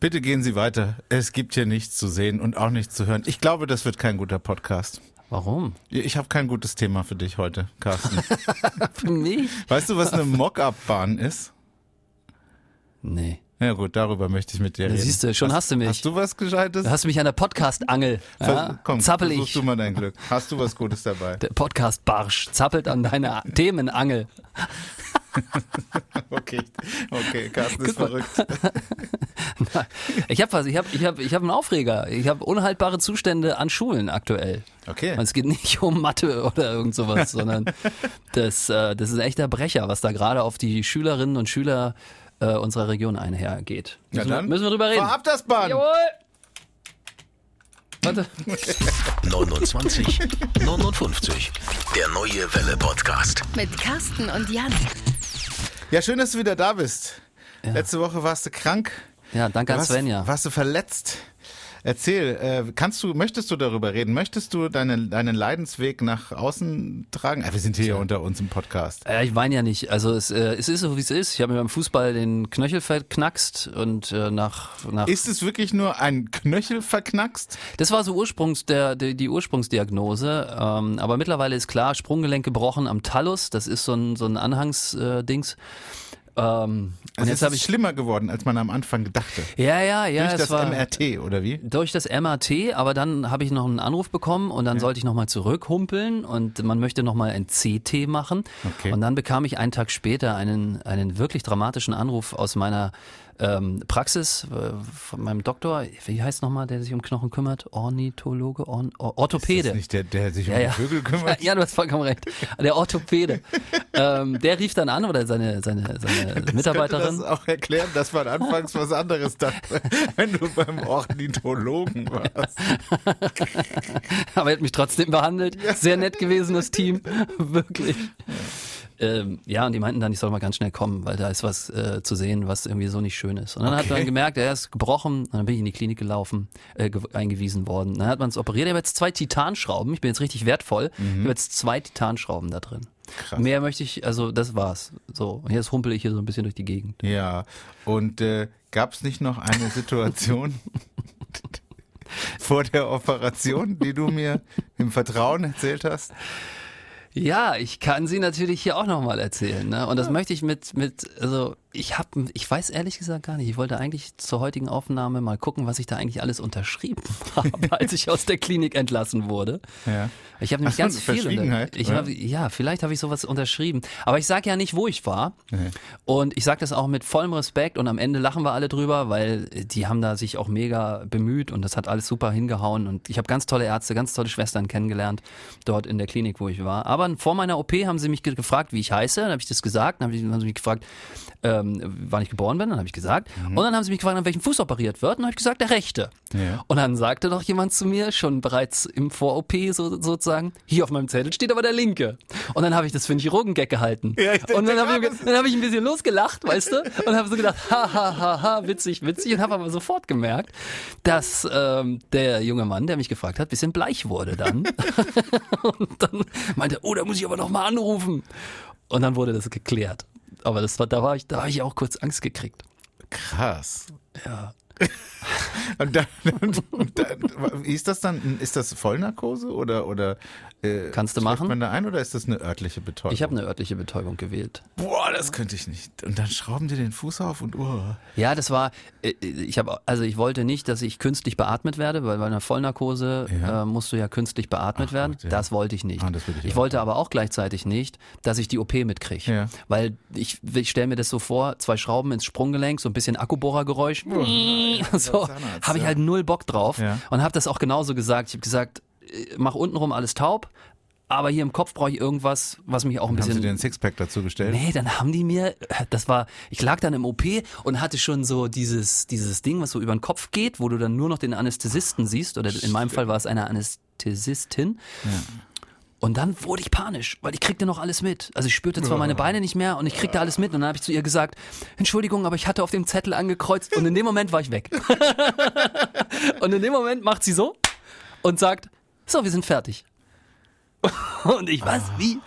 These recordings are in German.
Bitte gehen Sie weiter. Es gibt hier nichts zu sehen und auch nichts zu hören. Ich glaube, das wird kein guter Podcast. Warum? Ich habe kein gutes Thema für dich heute, Carsten. Für mich? weißt du, was eine Mock-up-Bahn ist? Nee. Ja gut, darüber möchte ich mit dir Da reden. siehst du, schon hast du mich. Hast du was Gescheites? Da hast du mich an der Podcast-Angel. Ja? Komm, Zappel ich. du mal dein Glück. Hast du was Gutes dabei? Der Podcast-Barsch zappelt an deiner Themenangel. Okay, okay, Carsten ist verrückt. Ich habe was, ich habe ich hab, ich hab einen Aufreger. Ich habe unhaltbare Zustände an Schulen aktuell. Okay. Und es geht nicht um Mathe oder irgend sowas, sondern das, äh, das ist ein echter Brecher, was da gerade auf die Schülerinnen und Schüler äh, unserer Region einhergeht. Müssen, wir- dann, müssen wir drüber reden. Ab das Bahn! Jawohl! Warte. 29 59. Der neue Welle Podcast. Mit Carsten und Jan. Ja, schön, dass du wieder da bist. Letzte Woche warst du krank. Ja, danke an Svenja. Warst du verletzt? Erzähl, äh, kannst du, möchtest du darüber reden? Möchtest du deinen, deinen Leidensweg nach außen tragen? Äh, wir sind hier ja unter uns im Podcast. Ja, ich weine ja nicht. Also es, äh, es ist so, wie es ist. Ich habe mir beim Fußball den Knöchel verknackst und äh, nach, nach Ist es wirklich nur ein Knöchel verknackst? Das war so Ursprungs der, die, die Ursprungsdiagnose. Ähm, aber mittlerweile ist klar, Sprunggelenk gebrochen am Talus. Das ist so ein, so ein Anhangsdings. Ähm, und Also jetzt es habe ist ich. schlimmer geworden, als man am Anfang gedachte. Ja, ja, ja. Durch das war, MRT, oder wie? Durch das MRT, aber dann habe ich noch einen Anruf bekommen und dann sollte ich nochmal zurückhumpeln und man möchte nochmal ein CT machen. Okay. Und dann bekam ich einen Tag später einen, einen wirklich dramatischen Anruf aus meiner ähm, Praxis äh, von meinem Doktor. Wie heißt nochmal, der sich um Knochen kümmert? Ornithologe? Orn Or Ist Orthopäde. das nicht der, der sich um Ja, ja. Vögel kümmert? Ja, du hast vollkommen recht. Der Orthopäde. ähm, der rief dann an oder seine, seine, seine Könnte Mitarbeiterin. das auch erklären, dass man anfangs was anderes dachte, wenn du beim Ornithologen warst. Aber er hat mich trotzdem behandelt. Sehr nett gewesen, das Team. Wirklich. Ähm, ja, und die meinten dann, ich soll mal ganz schnell kommen, weil da ist was äh, zu sehen, was irgendwie so nicht schön ist. Und dann hat Okay. man gemerkt, er ist gebrochen. Und dann bin ich in die Klinik gelaufen, äh, ge eingewiesen worden. Dann hat man es operiert. Ich habe jetzt zwei Titanschrauben. Ich bin jetzt richtig wertvoll. Ich habe jetzt zwei Titanschrauben da drin. Krass. Mehr möchte ich, also das war's. So, und jetzt humpel ich hier so ein bisschen durch die Gegend. Ja, und äh, gab es nicht noch eine Situation vor der Operation, die du mir im Vertrauen erzählt hast? Ja, ich kann sie natürlich hier auch nochmal erzählen. Ne? Und das möchte ich mit, mit, also ich habe, ich weiß ehrlich gesagt gar nicht. Ich wollte eigentlich zur heutigen Aufnahme mal gucken, was ich da eigentlich alles unterschrieben habe, als ich aus der Klinik entlassen wurde. Ja. Ich habe nämlich so, ganz viel. Ich hab, ja, vielleicht habe ich sowas unterschrieben. Aber ich sage ja nicht, wo ich war. Und ich sage das auch mit vollem Respekt. Und am Ende lachen wir alle drüber, weil die haben da sich auch mega bemüht und das hat alles super hingehauen. Und ich habe ganz tolle Ärzte, ganz tolle Schwestern kennengelernt dort in der Klinik, wo ich war. Aber vor meiner OP haben sie mich ge- gefragt, wie ich heiße. Dann habe ich das gesagt. Dann haben sie- haben sie mich gefragt, ähm, wann ich geboren bin. Dann habe ich gesagt. Und dann haben sie mich gefragt, an welchem Fuß operiert wird. Und dann habe ich gesagt, der rechte. Ja. Und dann sagte noch jemand zu mir, schon bereits im Vor-OP so, sozusagen, hier auf meinem Zettel steht aber der linke. Und dann habe ich das für einen Chirurgengag gehalten. Ja, ich und dann habe ich, dann hab ich ein bisschen losgelacht, weißt du? Und habe so gedacht, ha, ha, ha, ha, witzig, witzig. Und habe aber sofort gemerkt, dass ähm, der junge Mann, der mich gefragt hat, ein bisschen bleich wurde dann. und dann meinte, oh, da muss ich aber noch mal anrufen. Und dann wurde das geklärt. Aber das war, da war ich, da habe ich auch kurz Angst gekriegt. Krass. Ja. Und dann, und, dann, wie ist das dann? Ist das Vollnarkose oder oder äh, Kannst du machen? man da ein oder ist das eine örtliche Betäubung? Ich habe eine örtliche Betäubung gewählt. Boah, das könnte ich nicht. Und dann schrauben die den Fuß auf und oh. Ja, das war, äh, ich habe, also ich wollte nicht, dass ich künstlich beatmet werde, weil bei einer Vollnarkose Ja. äh, musst du ja künstlich beatmet Ach werden. Gott, ja. Das wollte ich nicht. Ah, ich ich wollte aber auch gleichzeitig nicht, dass ich die OP mitkriege. Ja. Weil ich, ich stelle mir das so vor, zwei Schrauben ins Sprunggelenk, so ein bisschen Akkubohrergeräusch. So, habe ich ja. halt null Bock drauf Ja. und habe das auch genauso gesagt. Ich habe gesagt, äh, mach untenrum alles taub, aber hier im Kopf brauche ich irgendwas, was mich auch ein Haben sie bisschen dir ein Sixpack dazu gestellt? Nee, dann haben die mir, das war, ich lag dann im OP und hatte schon so dieses, dieses Ding, was so über den Kopf geht, wo du dann nur noch den Anästhesisten siehst, oder in meinem Fall war es eine Anästhesistin. Und dann wurde ich panisch, weil ich kriegte noch alles mit. Also ich spürte zwar meine Beine nicht mehr und ich kriegte alles mit und dann habe ich zu ihr gesagt, Entschuldigung, aber ich hatte auf dem Zettel angekreuzt und in dem Moment war ich weg. und in dem Moment macht sie so und sagt, so, wir sind fertig. Und ich, was, wie?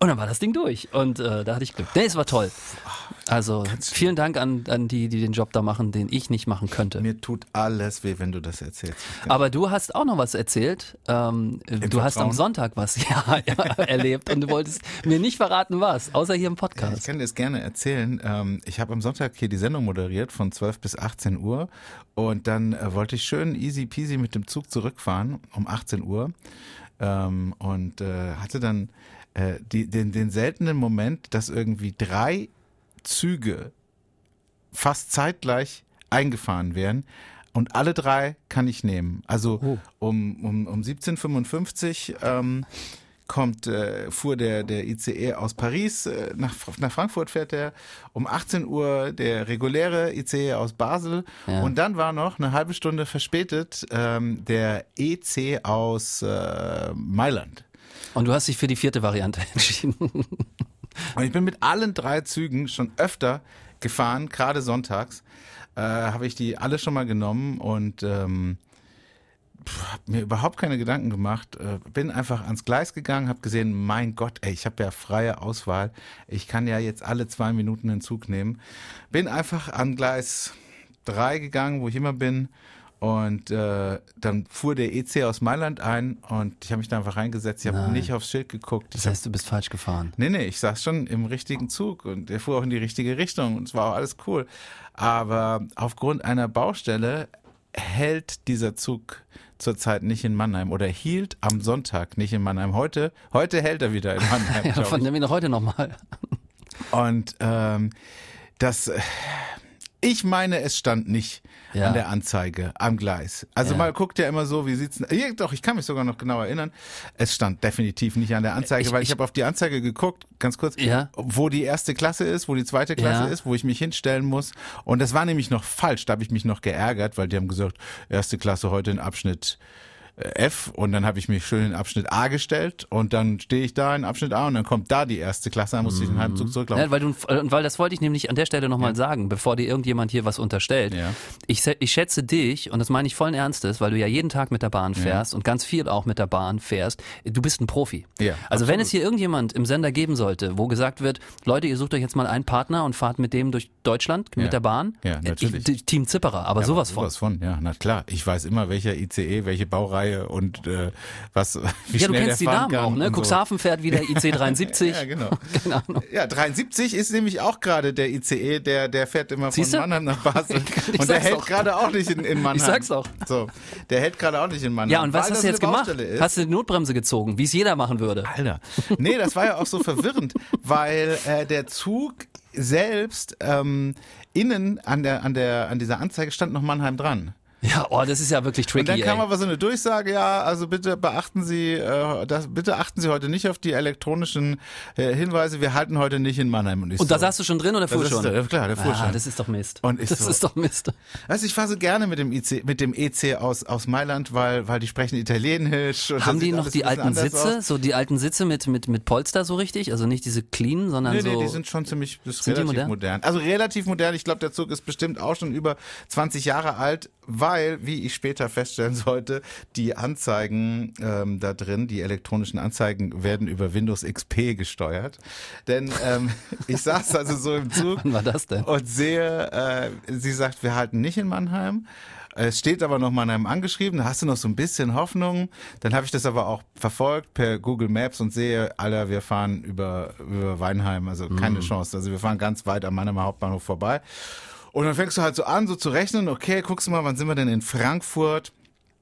Und dann war das Ding durch. Und äh, da hatte ich Glück. Nee, es war toll. Also vielen Dank an, an die, die den Job da machen, den ich nicht machen könnte. Mir tut alles weh, wenn du das erzählst. Aber du hast auch noch was erzählt. Ähm, du hast am Vertrauen? Sonntag was ja, ja, erlebt und du wolltest mir nicht verraten, was, außer hier im Ich Podcast. kann dir das gerne erzählen. Ähm, ich habe am Sonntag hier die Sendung moderiert von 12 bis 18 Uhr und dann äh, wollte ich schön easy peasy mit dem Zug zurückfahren um 18 Uhr ähm, und äh, hatte dann äh, die, den, den seltenen Moment, dass irgendwie drei Züge fast zeitgleich eingefahren werden. Und alle drei kann ich nehmen. Also Oh. um, um, um 1755 ähm, kommt, äh, fuhr der, der ICE aus Paris äh, nach, nach Frankfurt fährt er. Um 18 Uhr der reguläre ICE aus Basel. Ja. Und dann war noch eine halbe Stunde verspätet ähm, der EC aus äh, Mailand. Und du hast dich für die vierte Variante entschieden. Und ich bin mit allen drei Zügen schon öfter gefahren, gerade sonntags. Äh, habe ich die alle schon mal genommen und ähm, habe mir überhaupt keine Gedanken gemacht. Äh, bin einfach ans Gleis gegangen, habe gesehen, mein Gott, ey, ich habe ja freie Auswahl. Ich kann ja jetzt alle zwei Minuten den Zug nehmen. Bin einfach an Gleis 3 gegangen, wo ich immer bin. Und äh, dann fuhr der EC aus Mailand ein und ich habe mich da einfach reingesetzt. Ich habe nicht aufs Schild geguckt. Das heißt, du bist falsch gefahren. Nee, nee, ich saß schon im richtigen Zug und der fuhr auch in die richtige Richtung und es war auch alles cool. Aber aufgrund einer Baustelle hält dieser Zug zurzeit nicht in Mannheim oder hielt am Sonntag nicht in Mannheim. Heute, heute hält er wieder in Mannheim. Ja, von dem noch heute nochmal. Und ähm, das, ich meine, es stand nicht Ja. an der Anzeige am Gleis. Also Ja. man guckt ja immer so, wie sieht's denn, doch, ich kann mich sogar noch genau erinnern. Es stand definitiv nicht an der Anzeige, Ich- weil ich, ich- habe auf die Anzeige geguckt, ganz kurz, Ja. wo die erste Klasse ist, wo die zweite Klasse ist, wo ich mich hinstellen muss. Und das war nämlich noch falsch, da habe ich mich noch geärgert, weil die haben gesagt, erste Klasse heute in Abschnitt F und dann habe ich mich schön in Abschnitt A gestellt und dann stehe ich da in Abschnitt A und dann kommt da die erste Klasse, dann musste ich den halben Zug zurücklaufen. Ja, weil, du, und weil das wollte ich nämlich an der Stelle nochmal sagen, bevor dir irgendjemand hier was unterstellt. Ja. Ich, ich schätze dich, und das meine ich vollen Ernstes, weil du ja jeden Tag mit der Bahn fährst und ganz viel auch mit der Bahn fährst. Du bist ein Profi. Ja, also wenn es hier irgendjemand im Sender geben sollte, wo gesagt wird, Leute, ihr sucht euch jetzt mal einen Partner und fahrt mit dem durch Deutschland Ja. mit der Bahn. Ja, natürlich. Ich, Team Zipperer, aber sowas von. Sowas von, ja, na klar. Ich weiß immer, welcher ICE, welche Baureihe und äh, was, wie Ja, du kennst die Namen auch, ne? und so. Cuxhaven fährt wieder IC 73. Ja, genau. Ja, 73 ist nämlich auch gerade der ICE, der, der fährt immer Siehste? von Mannheim nach Basel. Und der hält gerade auch nicht in, in Mannheim. Ich sag's doch. So, der hält gerade auch nicht in Mannheim. Ja, und was weil hast du jetzt gemacht? Ist. Hast du die Notbremse gezogen, wie es jeder machen würde? Alter. Nee, das war ja auch so verwirrend, weil äh, der Zug selbst ähm, innen an der, an der, an dieser Anzeige stand noch Mannheim dran. Ja, oh, das ist ja wirklich tricky. Und dann kam ey. aber so eine Durchsage, ja, also bitte beachten Sie, äh, das, bitte achten Sie heute nicht auf die elektronischen äh, Hinweise, wir halten heute nicht in Mannheim. Und, ich Und da so, saß du schon drin oder fuhr Das ist schon? der- klar, der fuhr ah, schon. das ist doch Mist. Und ich das so- ist doch Mist. Also ich fahre so gerne mit dem IC, mit dem EC aus, aus Mailand, weil, weil die sprechen Italienisch. Und Haben die noch die alten Sitze, aus. so die alten Sitze mit, mit, mit Polster so richtig? Also nicht diese clean, sondern Nee, so. nee, die sind schon ziemlich, das ist relativ modern? modern? Also relativ modern. Ich glaube, der Zug ist bestimmt auch schon über 20 Jahre alt, weil, wie ich später feststellen sollte, die Anzeigen ähm, da drin, die elektronischen Anzeigen werden über Windows XP gesteuert. Denn ähm, ich saß also so im Zug Wann war das denn? und sehe, äh, sie sagt, wir halten nicht in Mannheim. Es steht aber noch Mannheim angeschrieben, da hast du noch so ein bisschen Hoffnung. Dann habe ich das aber auch verfolgt per Google Maps und sehe, Alter, wir fahren über, über Weinheim, also keine Chance. Also wir fahren ganz weit am Mannheimer Hauptbahnhof vorbei. Und dann fängst du halt so an, so zu rechnen, okay, guckst du mal, wann sind wir denn in Frankfurt?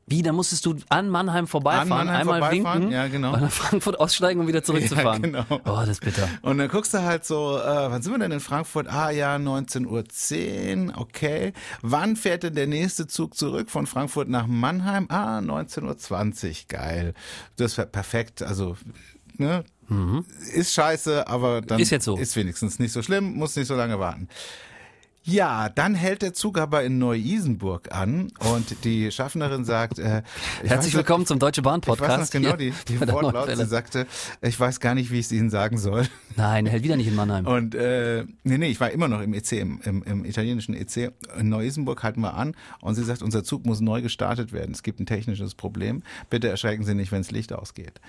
Wie, da musstest du an Mannheim vorbeifahren, An Mannheim einmal vorbeifahren, winken, ja, genau. nach Frankfurt aussteigen und wieder zurückzufahren. Ja, genau. Oh, das ist bitter. Und dann guckst du halt so, äh, wann sind wir denn in Frankfurt? Ah ja, 19.10 Uhr, okay. Wann fährt denn der nächste Zug zurück von Frankfurt nach Mannheim? Ah, 19.20 Uhr, geil. Das wäre perfekt, also, ne? Ist scheiße, aber dann Mhm. Ist jetzt so. ist wenigstens nicht so schlimm, muss nicht so lange warten. Ja, dann hält der Zug aber in Neu-Isenburg an und die Schaffnerin sagt, äh, ich Herzlich weiß- willkommen zum Deutsche Bahn ich weiß noch Podcast. genau die, die Wortlaut. Sie sagte, ich weiß gar nicht, wie ich es Ihnen sagen soll. Nein, er hält wieder nicht in Mannheim. Und äh, nee, nee, ich war immer noch im EC, im, im, im italienischen EC. In Neu-Isenburg halten wir an und sie sagt, unser Zug muss neu gestartet werden. Es gibt ein technisches Problem. Bitte erschrecken Sie nicht, wenn das Licht ausgeht.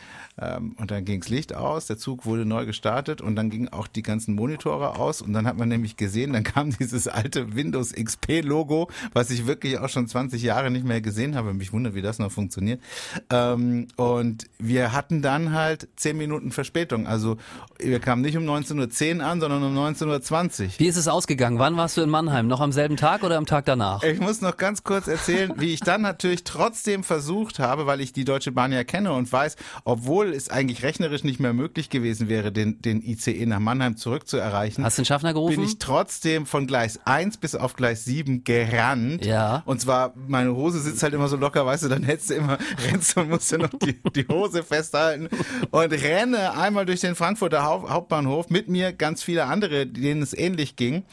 Ähm, und dann ging das Licht aus, der Zug wurde neu gestartet und dann gingen auch die ganzen Monitore aus und dann hat man nämlich gesehen, dann kam dieses alte Windows XP-Logo, was ich wirklich auch schon 20 Jahre nicht mehr gesehen habe. Mich wundert, wie das noch funktioniert. Ähm, und wir hatten dann halt 10 Minuten Verspätung. Also wir kamen nicht um 19.10 Uhr an, sondern um 19.20 Uhr. Wie ist es ausgegangen? Wann warst du in Mannheim? Noch am selben Tag oder am Tag danach? Ich muss noch ganz kurz erzählen, wie ich dann natürlich trotzdem versucht habe, weil ich die Deutsche Bahn ja kenne und weiß, obwohl es eigentlich rechnerisch nicht mehr möglich gewesen wäre, den, den ICE nach Mannheim zurückzuerreichen. Hast du den Schaffner gerufen? Bin ich trotzdem von Gleis 1 bis auf Gleis 7 gerannt. Ja. Und zwar, meine Hose sitzt halt immer so locker, weißt du, dann hättest du immer, rennst und musst du noch die, die Hose festhalten und renne einmal durch den Frankfurter Haupt Hauptbahnhof mit mir ganz viele andere, denen es ähnlich ging.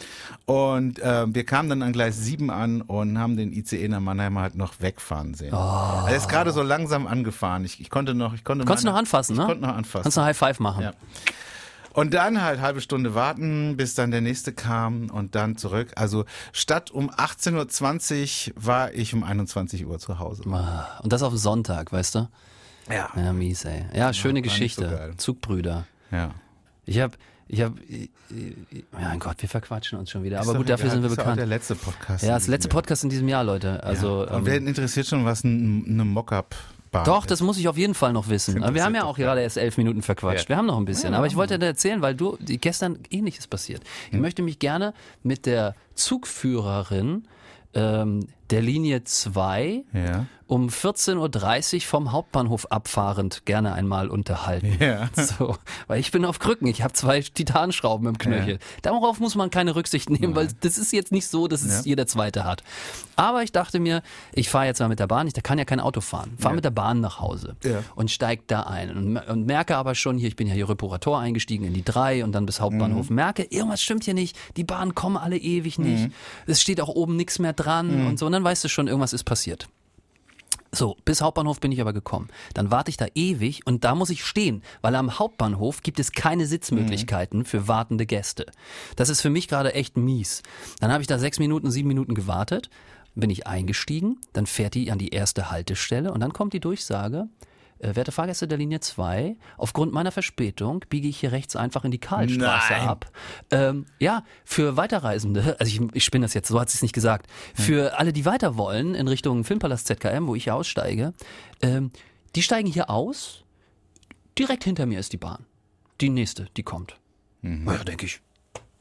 Und äh, wir kamen dann an Gleis 7 an und haben den ICE nach Mannheim halt noch wegfahren sehen. Oh. Er ist gerade so langsam angefahren. Ich, ich konnte noch, ich konnte Konntest meine, noch anfassen, ich ne? konnte noch anfassen. Kannst du High Five machen. Ja. Und dann halt halbe Stunde warten, bis dann der nächste kam und dann zurück. Also statt um 18.20 Uhr war ich um 21 Uhr zu Hause. Ah, Und das auf Sonntag, weißt du? Ja. Ja, mies, ey. Ja, schöne nicht Geschichte. so. Zugbrüder. Ja. Ich hab, ich hab, äh, mein Gott, wir verquatschen uns schon wieder. Ist Aber gut, dafür egal, sind wir ist ja auch bekannt. der letzte Podcast. Ja, das letzte. Podcast in diesem Jahr, Leute. Also, ja. Und ähm, wer interessiert schon, was ein, eine Mockup Bahn Doch, ist? das muss ich auf jeden Fall noch wissen. Aber wir haben ja auch gerade erst elf Minuten verquatscht. Ja. Wir haben noch ein bisschen. Ja, Aber ich wollte dir erzählen, weil du gestern ähnliches passiert. Ich möchte mich gerne mit der Zugführerin ähm, der Linie 2 Ja. um 14.30 Uhr vom Hauptbahnhof abfahrend gerne einmal unterhalten. Ja. So, weil ich bin auf Krücken, ich habe zwei Titanschrauben im Knöchel. Darauf muss man keine Rücksicht nehmen, weil das ist jetzt nicht so, dass es Ja. jeder Zweite hat. Aber ich dachte mir, ich fahre jetzt mal mit der Bahn, ich da kann ja kein Auto fahren. Fahr Ja. mit der Bahn nach Hause Ja. und steig da ein und, und merke aber schon hier, ich bin ja hier Reparator eingestiegen in die 3 und dann bis Hauptbahnhof. Mhm. Merke, irgendwas stimmt hier nicht, die Bahnen kommen alle ewig nicht. Mhm. Es steht auch oben nichts mehr dran und so. Und dann weißt du schon, irgendwas ist passiert. So, bis Hauptbahnhof bin ich aber gekommen. Dann warte ich da ewig und da muss ich stehen, weil am Hauptbahnhof gibt es keine Sitzmöglichkeiten für wartende Gäste. Das ist für mich gerade echt mies. Dann habe ich da sechs Minuten, sieben Minuten gewartet, bin ich eingestiegen, dann fährt die an die erste Haltestelle und dann kommt die Durchsage, äh, werte Fahrgäste der Linie 2, aufgrund meiner Verspätung biege ich hier rechts einfach in die Karlstraße Nein. ab. Ähm, ja, für Weiterreisende, also ich, ich spinne das jetzt, so hat sie es nicht gesagt, für alle, die weiter wollen in Richtung Filmpalast ZKM, wo ich hier aussteige, ähm, die steigen hier aus, direkt hinter mir ist die Bahn. Die nächste, die kommt. Na Ja, denke ich,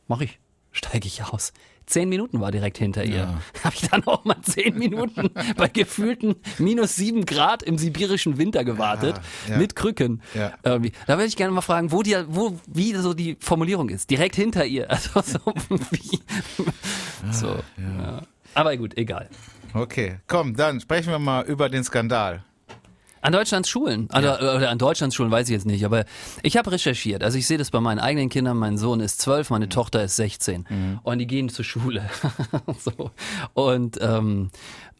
mach ich, steige ich aus. Zehn Minuten war direkt hinter ihr. Ja. Habe ich dann auch mal zehn Minuten bei gefühlten minus sieben Grad im sibirischen Winter gewartet, Ja, ja. mit Krücken. Ja. Irgendwie. Da würde ich gerne mal fragen, wo die, wo, wie so die Formulierung ist. Direkt hinter ihr. Also so wie. So. Ja. Aber gut, egal. Okay, komm, dann sprechen wir mal über den Skandal. An Deutschlands Schulen, also, oder an Deutschlands Schulen weiß ich jetzt nicht, aber ich habe recherchiert. Also ich sehe das bei meinen eigenen Kindern. Mein Sohn ist zwölf, meine Tochter ist 16 und die gehen zur Schule. so. Und ähm,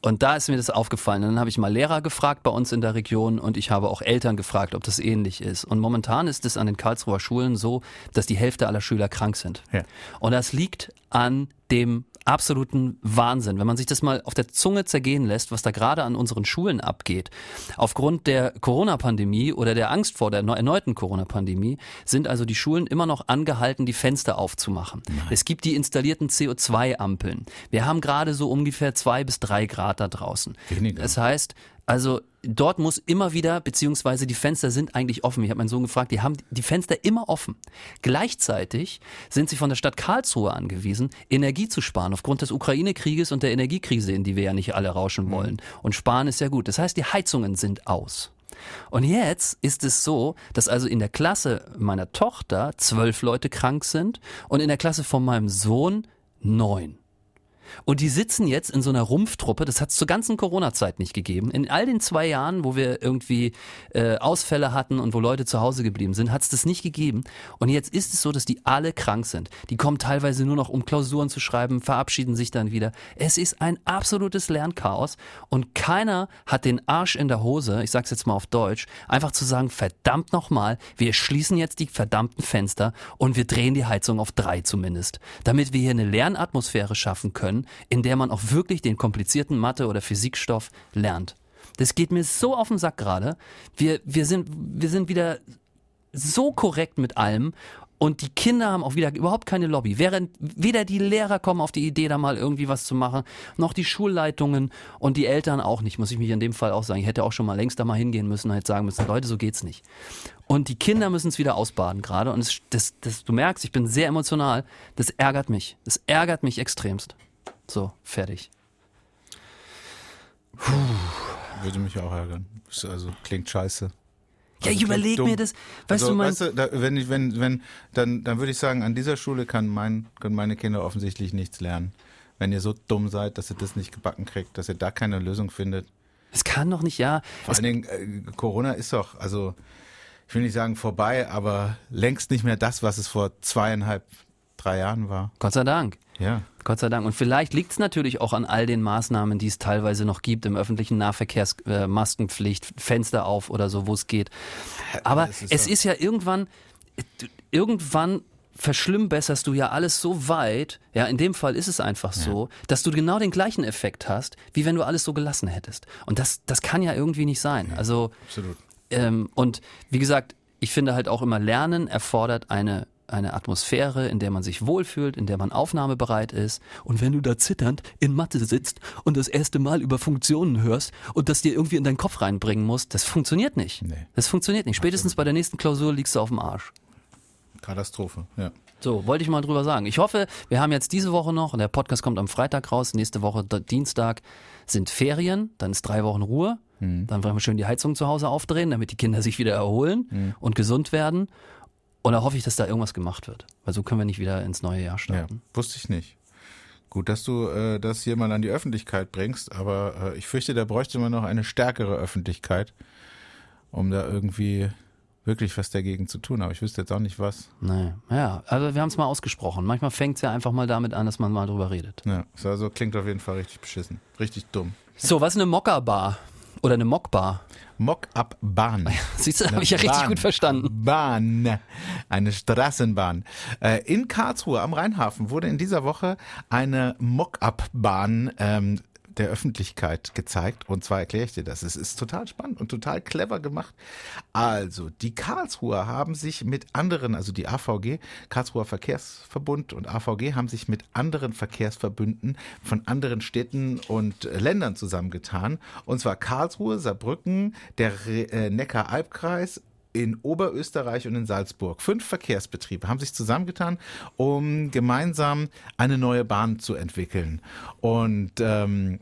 und da ist mir das aufgefallen. Und dann habe ich mal Lehrer gefragt bei uns in der Region und ich habe auch Eltern gefragt, ob das ähnlich ist. Und momentan ist es an den Karlsruher Schulen so, dass die Hälfte aller Schüler krank sind. Ja. Und das liegt an dem absoluten Wahnsinn. Wenn man sich das mal auf der Zunge zergehen lässt, was da gerade an unseren Schulen abgeht. Aufgrund der Corona-Pandemie oder der Angst vor der neu- erneuten Corona-Pandemie sind also die Schulen immer noch angehalten, die Fenster aufzumachen. Es gibt die installierten CO2-Ampeln. Wir haben gerade so ungefähr zwei bis drei Grad da draußen. Weniger. Das heißt, also dort muss immer wieder, beziehungsweise die Fenster sind eigentlich offen. Ich habe meinen Sohn gefragt, die haben die Fenster immer offen. Gleichzeitig sind sie von der Stadt Karlsruhe angewiesen, Energie zu sparen aufgrund des Ukraine-Krieges und der Energiekrise, in die wir ja nicht alle rauschen wollen. Und sparen ist ja gut. Das heißt, die Heizungen sind aus. Und jetzt ist es so, dass also in der Klasse meiner Tochter zwölf Leute krank sind und in der Klasse von meinem Sohn neun. Und die sitzen jetzt in so einer Rumpftruppe, das hat es zur ganzen Corona-Zeit nicht gegeben. In all den zwei Jahren, wo wir irgendwie äh, Ausfälle hatten und wo Leute zu Hause geblieben sind, hat es das nicht gegeben. Und jetzt ist es so, dass die alle krank sind. Die kommen teilweise nur noch, um Klausuren zu schreiben, verabschieden sich dann wieder. Es ist ein absolutes Lernchaos und keiner hat den Arsch in der Hose, ich sag's jetzt mal auf Deutsch, einfach zu sagen, verdammt nochmal, wir schließen jetzt die verdammten Fenster und wir drehen die Heizung auf drei zumindest, damit wir hier eine Lernatmosphäre schaffen können, in der man auch wirklich den komplizierten Mathe- oder Physikstoff lernt. Das geht mir so auf den Sack gerade. Wir, wir, sind, wir sind wieder so korrekt mit allem und die Kinder haben auch wieder überhaupt keine Lobby. Während weder die Lehrer kommen auf die Idee, da mal irgendwie was zu machen, noch die Schulleitungen und die Eltern auch nicht, muss ich mich in dem Fall auch sagen. Ich hätte auch schon mal längst da mal hingehen müssen und hätte sagen müssen, Leute, so geht's nicht. Und die Kinder müssen es wieder ausbaden gerade. Und es, das, das, du merkst, ich bin sehr emotional. Das ärgert mich. Das ärgert mich extremst. So, fertig. Puh. Würde mich auch ärgern. Also klingt scheiße. Ja, ich überlege mir das. Weißt also, du, mein, weißt du, da, wenn ich, wenn, wenn, dann, dann würde ich sagen, an dieser Schule kann mein, können meine Kinder offensichtlich nichts lernen. Wenn ihr so dumm seid, dass ihr das nicht gebacken kriegt, dass ihr da keine Lösung findet. Es kann doch nicht, ja. Vor allen Dingen, äh, Corona ist doch, also, ich will nicht sagen vorbei, aber längst nicht mehr das, was es vor zweieinhalb, drei Jahren war. Gott sei Dank. Ja. Gott sei Dank. Und vielleicht liegt es natürlich auch an all den Maßnahmen, die es teilweise noch gibt im öffentlichen Nahverkehrs, äh, Maskenpflicht, Fenster auf oder so, wo es geht. Aber ist es ist ja irgendwann, irgendwann verschlimmbesserst du ja alles so weit, ja, in dem Fall ist es einfach ja. so, dass du genau den gleichen Effekt hast, wie wenn du alles so gelassen hättest. Und das, das kann ja irgendwie nicht sein. Ja, also, absolut. Ähm, und wie gesagt, ich finde halt auch immer, Lernen erfordert eine eine Atmosphäre, in der man sich wohlfühlt, in der man aufnahmebereit ist. Und wenn du da zitternd in Mathe sitzt und das erste Mal über Funktionen hörst und das dir irgendwie in deinen Kopf reinbringen musst, das funktioniert nicht. Nee. Das funktioniert nicht. Spätestens bei der nächsten Klausur liegst du auf dem Arsch. Katastrophe, ja. So, wollte ich mal drüber sagen. Ich hoffe, wir haben jetzt diese Woche noch, und der Podcast kommt am Freitag raus, nächste Woche Dienstag sind Ferien, dann ist drei Wochen Ruhe. Mhm. Dann wollen wir schön die Heizung zu Hause aufdrehen, damit die Kinder sich wieder erholen mhm. und gesund werden. Und da hoffe ich, dass da irgendwas gemacht wird. Weil so können wir nicht wieder ins neue Jahr starten. Ja, wusste ich nicht. Gut, dass du äh, das hier mal an die Öffentlichkeit bringst, aber äh, ich fürchte, da bräuchte man noch eine stärkere Öffentlichkeit, um da irgendwie wirklich was dagegen zu tun. Aber ich wüsste jetzt auch nicht was. Nee, ja, also wir haben es mal ausgesprochen. Manchmal fängt es ja einfach mal damit an, dass man mal drüber redet. Ja, also klingt auf jeden Fall richtig beschissen. Richtig dumm. So, was ist eine Mockerbar? Oder eine Mockbar? Mock-up-Bahn. Siehst du, habe ich ja richtig gut verstanden. Bahn, eine Straßenbahn. Äh, in Karlsruhe am Rheinhafen wurde in dieser Woche eine Mock-up-Bahn ähm, der Öffentlichkeit gezeigt. Und zwar erkläre ich dir das. Es ist total spannend und total clever gemacht. Also, die Karlsruher haben sich mit anderen, also die AVG, Karlsruher Verkehrsverbund und AVG haben sich mit anderen Verkehrsverbünden von anderen Städten und Ländern zusammengetan. Und zwar Karlsruhe, Saarbrücken, der äh, Neckar-Alb-Kreis, in Oberösterreich und in Salzburg. Fünf Verkehrsbetriebe haben sich zusammengetan, um gemeinsam eine neue Bahn zu entwickeln. Und ähm,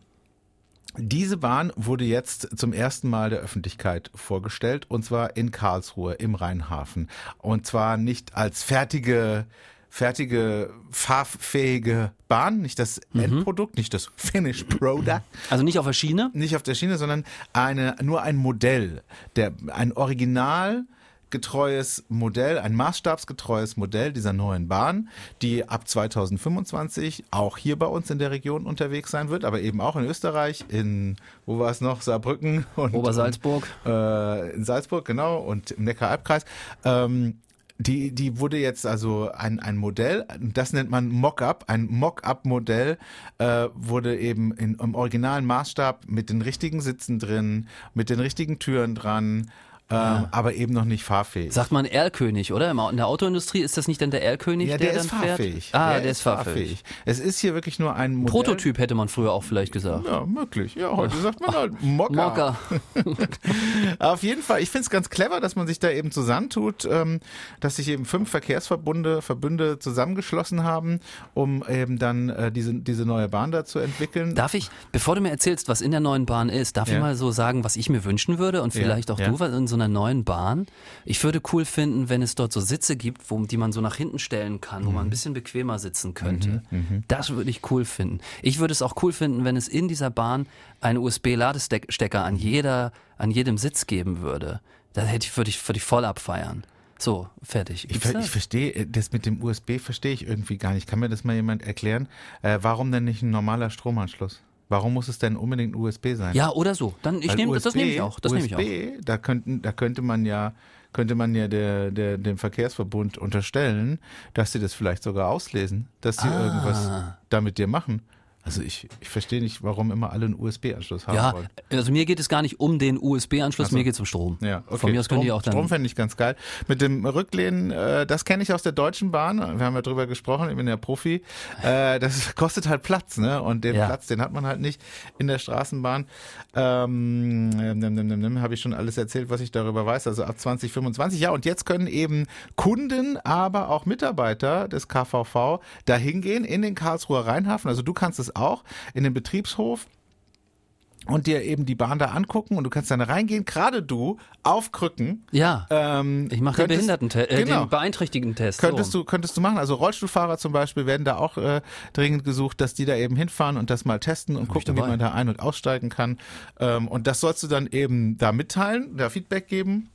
diese Bahn wurde jetzt zum ersten Mal der Öffentlichkeit vorgestellt und zwar in Karlsruhe im Rheinhafen. Und zwar nicht als fertige fertige, fahrfähige Bahn, nicht das mhm. Endprodukt, nicht das Finished Product. Also nicht auf der Schiene? Nicht auf der Schiene, sondern eine, nur ein Modell, der, ein Original getreues Modell, ein maßstabsgetreues Modell dieser neuen Bahn, die ab 2025 auch hier bei uns in der Region unterwegs sein wird, aber eben auch in Österreich, in, wo war es noch, Saarbrücken und Obersalzburg. Und, äh, in Salzburg, genau, und im Neckar-Alb-Kreis. Ähm, die, die wurde jetzt also ein, ein Modell, das nennt man Mock-up, ein Mock-up-Modell äh, wurde eben in, im originalen Maßstab mit den richtigen Sitzen drin, mit den richtigen Türen dran, ja. ähm, aber eben noch nicht fahrfähig. Sagt man Erlkönig, oder? In der Autoindustrie ist das nicht dann der Erlkönig, ja, der, der dann fahrfähig. fährt? Ah, der, der ist fahrfähig. fahrfähig. Es ist hier wirklich nur ein Modell. Prototyp hätte man früher auch vielleicht gesagt. Ja, möglich. Ja, heute sagt man halt Mocker. Mocker. Auf jeden Fall, ich finde es ganz clever, dass man sich da eben zusammentut, ähm, dass sich eben fünf Verkehrsverbunde, Verbünde zusammengeschlossen haben, um eben dann äh, diese, diese neue Bahn da zu entwickeln. Darf ich, bevor du mir erzählst, was in der neuen Bahn ist, darf ja. ich mal so sagen, was ich mir wünschen würde und vielleicht auch ja. du, in so einer neuen Bahn. Ich würde cool finden, wenn es dort so Sitze gibt, wo, die man so nach hinten stellen kann, wo man ein bisschen bequemer sitzen könnte. Das würde ich cool finden. Ich würde es auch cool finden, wenn es in dieser Bahn einen USB-Ladestecker an jeder, an jedem Sitz geben würde. Da hätte ich, würde ich, würde ich voll abfeiern. So, fertig. Ich, ver- das? ich verstehe, äh, das mit dem USB verstehe ich irgendwie gar nicht. Kann mir das mal jemand erklären? Äh, warum denn nicht ein normaler Stromanschluss? Warum muss es denn unbedingt USB sein? ja, oder so. Dann, ich nehme, das USB nehme ich auch. Das nehme ich auch. USB, Da könnten, da könnte man ja, könnte man ja der, der, dem Verkehrsverbund unterstellen, dass sie das vielleicht sogar auslesen, dass sie Ah. irgendwas damit dir machen. Also ich, ich verstehe nicht, warum immer alle einen USB-Anschluss haben Ja, wollen. also mir geht es gar nicht um den USB-Anschluss, so. mir geht es um Strom. Ja, okay. Von mir aus können die Strom, auch dann. Strom fände ich ganz geil. Mit dem Rücklehnen, äh, das kenne ich aus der Deutschen Bahn. Wir haben ja drüber gesprochen, ich bin ja Profi. Äh, das kostet halt Platz, ne? Und den Ja. Platz, den hat man halt nicht in der Straßenbahn. Ähm, ähm, habe ich schon alles erzählt, was ich darüber weiß. Also ab 2025. Ja, und jetzt können eben Kunden, aber auch Mitarbeiter des KVV da hingehen in den Karlsruher Rheinhafen. Also du kannst es auch in den Betriebshof und dir eben die Bahn da angucken und du kannst dann reingehen, gerade du, auf Krücken. ja, Ähm, ich mache den Behindertentest, äh, genau. den Beeinträchtigten-Test. Könntest so. du, könntest du machen. Also Rollstuhlfahrer zum Beispiel werden da auch äh, dringend gesucht, dass die da eben hinfahren und das mal testen und gucken, wie man da ein- und aussteigen kann. Ähm, und das sollst du dann eben da mitteilen, da Feedback geben.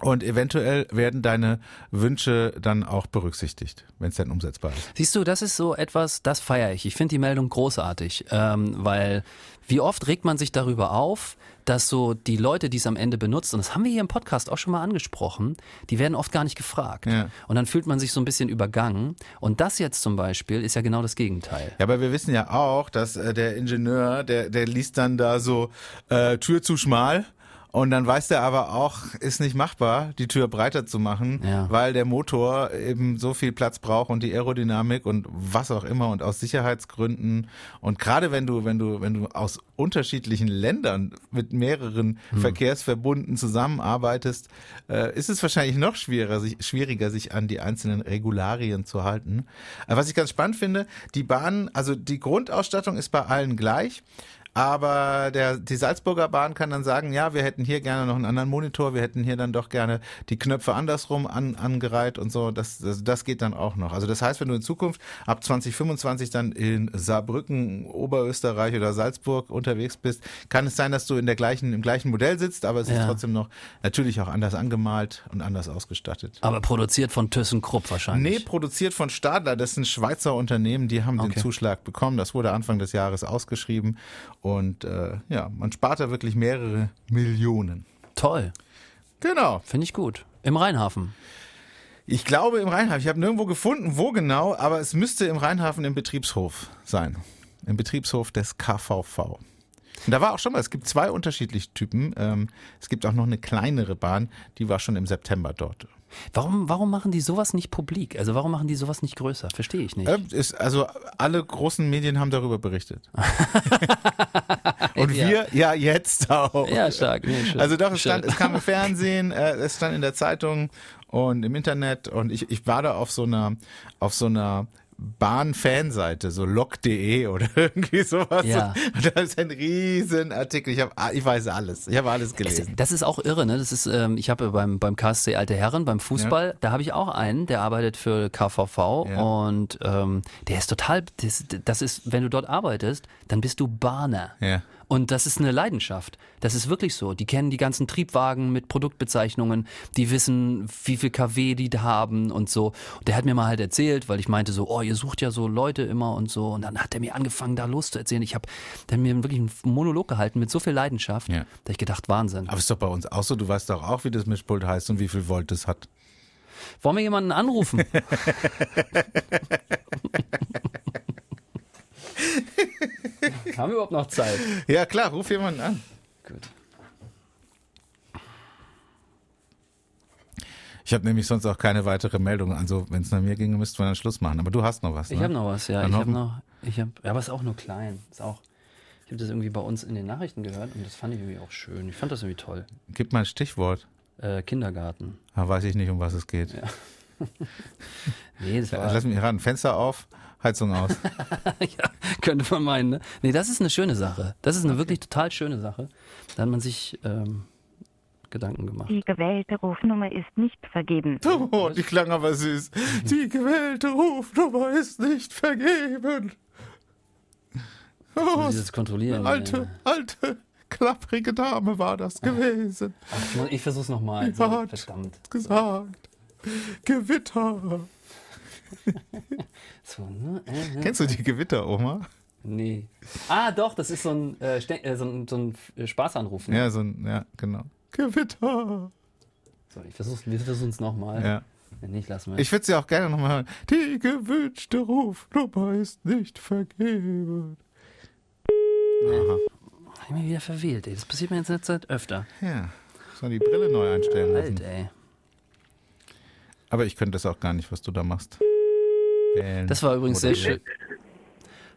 Und eventuell werden deine Wünsche dann auch berücksichtigt, wenn es dann umsetzbar ist. Siehst du, das ist so etwas, das feiere ich. Ich finde die Meldung großartig, ähm, weil wie oft regt man sich darüber auf, dass so die Leute, die es am Ende benutzt, und das haben wir hier im Podcast auch schon mal angesprochen, die werden oft gar nicht gefragt. Ja. Und dann fühlt man sich so ein bisschen übergangen. Und das jetzt zum Beispiel ist ja genau das Gegenteil. Ja, aber wir wissen ja auch, dass äh, der Ingenieur, der, der liest dann da so äh, Tür zu schmal. Und dann weiß der aber auch, ist nicht machbar, die Tür breiter zu machen, Ja. weil der Motor eben so viel Platz braucht und die Aerodynamik und was auch immer und aus Sicherheitsgründen. Und gerade wenn du, wenn du, wenn du aus unterschiedlichen Ländern mit mehreren Verkehrsverbunden zusammenarbeitest, äh, ist es wahrscheinlich noch schwieriger sich, schwieriger, sich an die einzelnen Regularien zu halten. Aber was ich ganz spannend finde, die Bahn, also die Grundausstattung ist bei allen gleich. Aber der, die Salzburger Bahn kann dann sagen, ja, wir hätten hier gerne noch einen anderen Monitor, wir hätten hier dann doch gerne die Knöpfe andersrum an, angereiht und so. Das, das, das geht dann auch noch. Also das heißt, wenn du in Zukunft ab 2025 dann in Saarbrücken, Oberösterreich oder Salzburg unterwegs bist, kann es sein, dass du in der gleichen, im gleichen Modell sitzt, aber es ist Ja. trotzdem noch natürlich auch anders angemalt und anders ausgestattet. Aber produziert von ThyssenKrupp Nee, wahrscheinlich. produziert von Stadler. Das ist ein Schweizer Unternehmen, die haben Okay. den Zuschlag bekommen. Das wurde Anfang des Jahres ausgeschrieben. Und äh, ja, man spart da wirklich mehrere Millionen. Toll, Genau. finde ich gut. Im Rheinhafen. Ich glaube im Rheinhafen. Ich habe nirgendwo gefunden, wo genau, aber es müsste im Rheinhafen im Betriebshof sein. Im Betriebshof des KVV. Und da war auch schon mal, es gibt zwei unterschiedliche Typen. Ähm, es gibt auch noch eine kleinere Bahn, die war schon im September dort. Warum, warum machen die sowas nicht publik? Also warum machen die sowas nicht größer? Verstehe ich nicht. Äh, ist, also alle großen Medien haben darüber berichtet. Und Ja. wir ja jetzt auch. Ja, stark. Nee, schön. Also doch, es, stand, es kam im Fernsehen, äh, es stand in der Zeitung und im Internet und ich, ich war da auf so einer, auf so einer Bahn-Fanseite, so log.de oder irgendwie sowas. Ja. Und da ist ein riesen Artikel. Ich, hab, ich weiß alles. Ich habe alles Es- gelesen. Das ist auch irre, ne? Das ist, ähm, ich habe beim, beim KSC Alte Herren, beim Fußball, da habe ich auch einen, der arbeitet für KVV Ja. und ähm, der ist total, das, das ist, wenn du dort arbeitest, dann bist du Bahner. Ja. Und das ist eine Leidenschaft. Das ist wirklich so. Die kennen die ganzen Triebwagen mit Produktbezeichnungen, die wissen, wie viel kW die da haben und so. Und der hat mir mal halt erzählt, weil ich meinte so, oh, ihr sucht ja so Leute immer und so. Und dann hat er mir angefangen, da loszuerzählen. Ich habe dann mir wirklich einen Monolog gehalten mit so viel Leidenschaft, Ja. da hab ich gedacht, Wahnsinn. Aber ist doch bei uns auch so. Du weißt doch auch, wie das Mischpult heißt und wie viel Volt es hat. Wollen wir jemanden anrufen? Haben wir überhaupt noch Zeit? Ja, klar, ruf jemanden an. Gut. Ich habe nämlich sonst auch keine weitere Meldung. Also, wenn es nach mir ginge, müssten wir dann Schluss machen. Aber du hast noch was. Ich ne? habe noch was, ja. Dann ich habe noch, ich habe, ja, aber ist auch nur klein. Ist auch, ich habe das irgendwie bei uns in den Nachrichten gehört und das fand ich irgendwie auch schön. Ich fand das irgendwie toll. Gib mal ein Stichwort. Äh, Kindergarten. Da weiß ich nicht, um was es geht. Nee, das war, Lass mich ran. Fenster auf, Heizung aus. ja, könnte man meinen, ne? Nee, das ist eine schöne Sache. Das ist eine wirklich total schöne Sache. Da hat man sich ähm, Gedanken gemacht. Die gewählte Rufnummer ist nicht vergeben. Oh, die klang aber süß. Die gewählte Rufnummer ist nicht vergeben. Oh, Dieses Kontrollieren. alte, alte, klapprige Dame war das gewesen. Ach, ich versuch's nochmal. Die So, hat verdammt. gesagt. Gewitter. So, ne? Äh, äh. Kennst du die Gewitter, Oma? Nee. Ah, doch, das ist so ein, äh, äh, so ein, so ein äh, Spaßanruf. Ne? Ja, so ein, ja, genau. Gewitter. So, ich versuch's, wir versuchen es nochmal. Ja. Wenn nicht, lassen wir Ich würde sie auch gerne nochmal hören. Die gewünschte Rufnummer ist nicht vergeben. Aha. Ich bin wieder verwählt, ey. Das passiert mir jetzt in letzter Zeit öfter. Ja. Soll die Brille neu einstellen lassen. Alt, ey. Aber ich könnte das auch gar nicht, was du da machst. Das war übrigens sehr schön.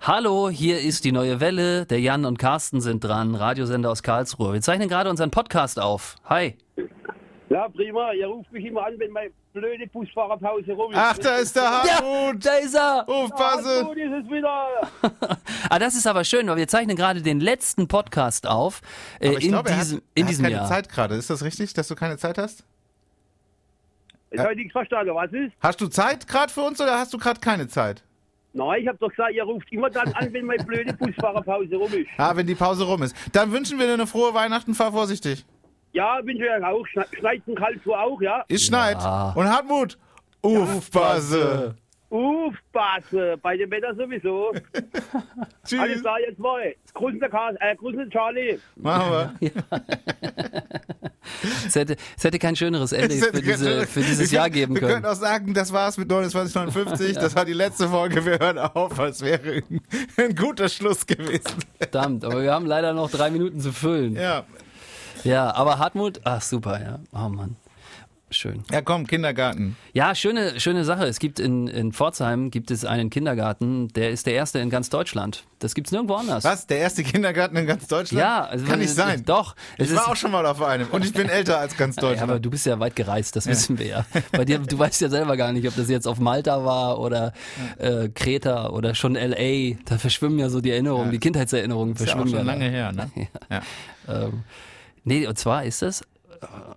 Hallo, hier ist die neue Welle. Der Jan und Carsten sind dran, Radiosender aus Karlsruhe. Wir zeichnen gerade unseren Podcast auf. Hi. Ja, prima. Ihr ruft mich immer an, wenn meine blöde Busfahrerpause rum ist. Ach, da ist der Hartmut. da ist er. Aufpasse. Gut ist es wieder. Ah, das ist aber schön, weil wir zeichnen gerade den letzten Podcast auf äh, Aber ich in glaube, er diesem, hat, in er diesem hat keine Jahr. Zeit gerade. Ist das richtig, dass du keine Zeit hast? Jetzt habe ich nichts verstanden. Was ist? Hast du Zeit gerade für uns oder hast du gerade keine Zeit? Nein, ich habe doch gesagt, ihr ruft immer dann an, wenn meine blöde Busfahrerpause rum ist. Ah, wenn die Pause rum ist. Dann wünschen wir dir eine frohe Weihnachten. Fahr vorsichtig. Ja, bin ich ja auch. Schne- Schneit in Karlsruhe auch, ja? Es schneit. Und Hartmut. Aufpasse. Aufpasse, bei dem Wetter sowieso. Alles Tschüss. klar, jetzt mal. Grüßen der Karl, äh, grüßen der Charlie. Machen wir. Es hätte, es hätte kein schöneres Ende für, diese, für dieses Jahr können- geben Wir können. können auch sagen, das war's mit 2959. Das war die letzte Folge. Wir hören auf, als wäre ein, ein guter Schluss gewesen. Verdammt, aber wir haben leider noch drei Minuten zu füllen. Ja. Ja, aber Hartmut, ach super, ja. Oh Mann. Schön. Ja, komm, Kindergarten. Ja, schöne, schöne Sache. Es gibt in, in Pforzheim gibt es einen Kindergarten, der ist der erste in ganz Deutschland. Das gibt's nirgendwo anders. Was? Der erste Kindergarten in ganz Deutschland? Ja, also Kann nicht es- sein. Doch. Es Ich war auch schon mal auf einem. Und ich bin älter als ganz ja, aber Deutschland. du bist ja weit gereist, das wissen wir ja. Bei dir, du weißt ja selber gar nicht, ob das jetzt auf Malta war oder äh, Kreta oder schon LA. Da verschwimmen ja so die Erinnerungen, die Kindheitserinnerungen ist ja auch verschwimmen schon ja. lange her, ne? Ja. Ähm, nee, und zwar ist das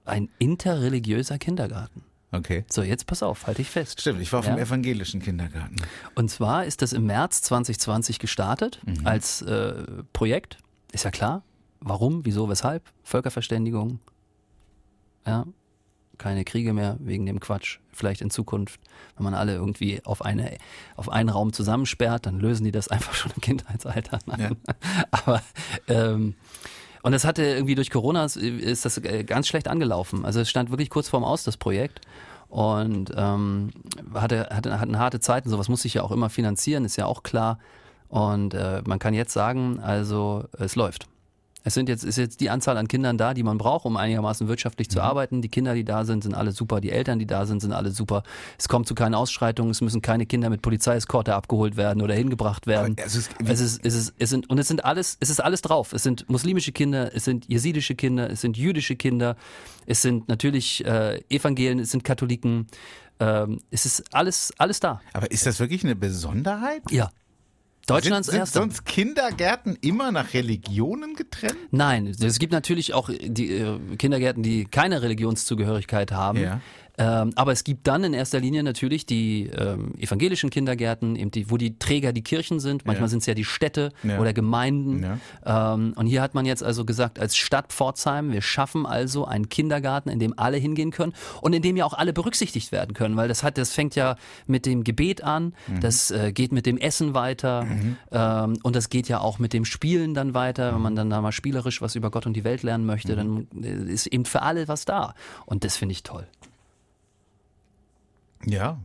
ein interreligiöser Kindergarten. Okay. So, jetzt pass auf, halte ich fest. Stimmt, ich war auf Ja. dem evangelischen Kindergarten. Und zwar ist das im März 2020 gestartet als äh, Projekt. Ist ja klar. Warum, wieso, weshalb? Völkerverständigung. Ja. Keine Kriege mehr wegen dem Quatsch. Vielleicht in Zukunft, wenn man alle irgendwie auf, eine, auf einen Raum zusammensperrt, dann lösen die das einfach schon im Kindheitsalter. Nein. Aber ähm, und das hatte irgendwie durch Corona ist- das äh, ganz schlecht angelaufen. Also es stand wirklich kurz vorm Aus, das Projekt. Und ähm, hatte, hatte, hatten harte Zeiten. Sowas muss sich ja auch immer finanzieren, ist ja auch klar. Und äh, man kann jetzt sagen, also es läuft. Es sind jetzt, ist jetzt die Anzahl an Kindern da, die man braucht, um einigermaßen wirtschaftlich zu arbeiten. Die Kinder, die da sind, sind alle super. Die Eltern, die da sind, sind alle super. Es kommt zu keinen Ausschreitungen. Es müssen keine Kinder mit Polizeieskorte abgeholt werden oder hingebracht werden. Es ist- es ist, es ist, es sind, und es sind alles, es ist alles drauf. Es sind muslimische Kinder, es sind jesidische Kinder, es sind jüdische Kinder, es sind natürlich äh, Evangelien, es sind Katholiken. Ähm, es ist alles, alles da. Aber ist das wirklich eine Besonderheit? Ja. Deutschlands sind, sind erster. sonst Kindergärten immer nach Religionen getrennt? Nein, es gibt natürlich auch die äh, Kindergärten, die keine Religionszugehörigkeit haben. Ja. Ähm, aber es gibt dann in erster Linie natürlich die ähm, evangelischen Kindergärten, eben die, wo die Träger die Kirchen sind. Manchmal Ja. sind es ja die Städte Ja. oder Gemeinden. Ja. Ähm, und hier hat man jetzt also gesagt, als Stadt Pforzheim, wir schaffen also einen Kindergarten, in dem alle hingehen können und in dem ja auch alle berücksichtigt werden können, weil das hat, das fängt ja mit dem Gebet an, Mhm. das äh, geht mit dem Essen weiter ähm, und das geht ja auch mit dem Spielen dann weiter, wenn man dann da mal spielerisch was über Gott und die Welt lernen möchte, dann äh, ist eben für alle was da und das finde ich toll. Ja.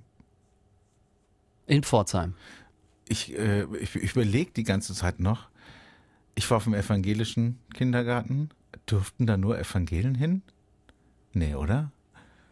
In Pforzheim. Ich, äh, ich, ich überlege die ganze Zeit noch. Ich war auf dem evangelischen Kindergarten. Durften da nur Evangelien hin? Nee, oder?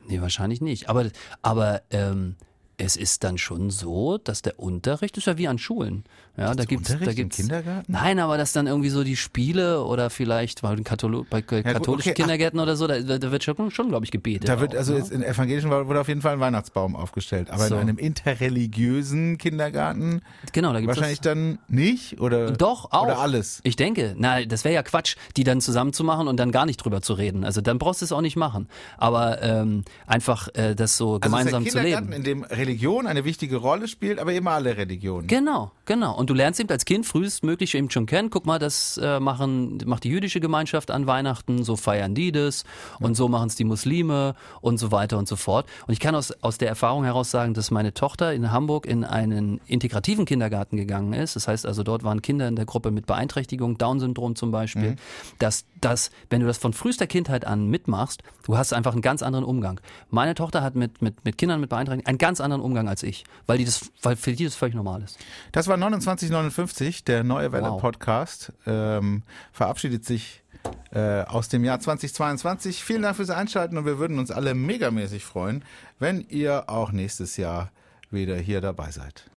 Nee, wahrscheinlich nicht. Aber, aber ähm, es ist dann schon so, dass der Unterricht ist ja wie an Schulen. Ja, da gibt's, Unterricht da im gibt's, Kindergarten? Nein, aber dass dann irgendwie so die Spiele oder vielleicht bei, Katholo bei katholischen okay, ach. Kindergärten oder so, da, da wird schon, schon glaube ich, gebetet. Da wird auch, also ne? jetzt in evangelischen wurde auf jeden Fall ein Weihnachtsbaum aufgestellt, aber So. in einem interreligiösen Kindergarten genau, da gibt's wahrscheinlich das. dann nicht oder Doch, auch. oder alles. Ich denke, na, das wäre ja Quatsch, die dann zusammenzumachen und dann gar nicht drüber zu reden. Also dann brauchst du es auch nicht machen. Aber ähm, einfach äh, das so gemeinsam also es ist zu der Kindergarten, leben. in dem Religion eine wichtige Rolle spielt, aber eben alle Religionen. Genau, genau. Und du lernst eben als Kind frühestmöglich eben schon kennen. Guck mal, das äh, machen, macht die jüdische Gemeinschaft an Weihnachten, so feiern die das und so machen es die Muslime und so weiter und so fort. Und ich kann aus, aus der Erfahrung heraus sagen, dass meine Tochter in Hamburg in einen integrativen Kindergarten gegangen ist. Das heißt also, dort waren Kinder in der Gruppe mit Beeinträchtigung, Down-Syndrom zum Beispiel. Dass das, wenn du das von frühester Kindheit an mitmachst, du hast einfach einen ganz anderen Umgang. Meine Tochter hat mit, mit, mit Kindern mit Beeinträchtigung einen ganz anderen Umgang als ich, weil die das, weil für die das völlig normal ist. Das war 2959, der neue Welle Wow. Podcast. Ähm, verabschiedet sich äh, aus dem Jahr 2022. Vielen Dank fürs Einschalten und wir würden uns alle megamäßig freuen, wenn ihr auch nächstes Jahr wieder hier dabei seid.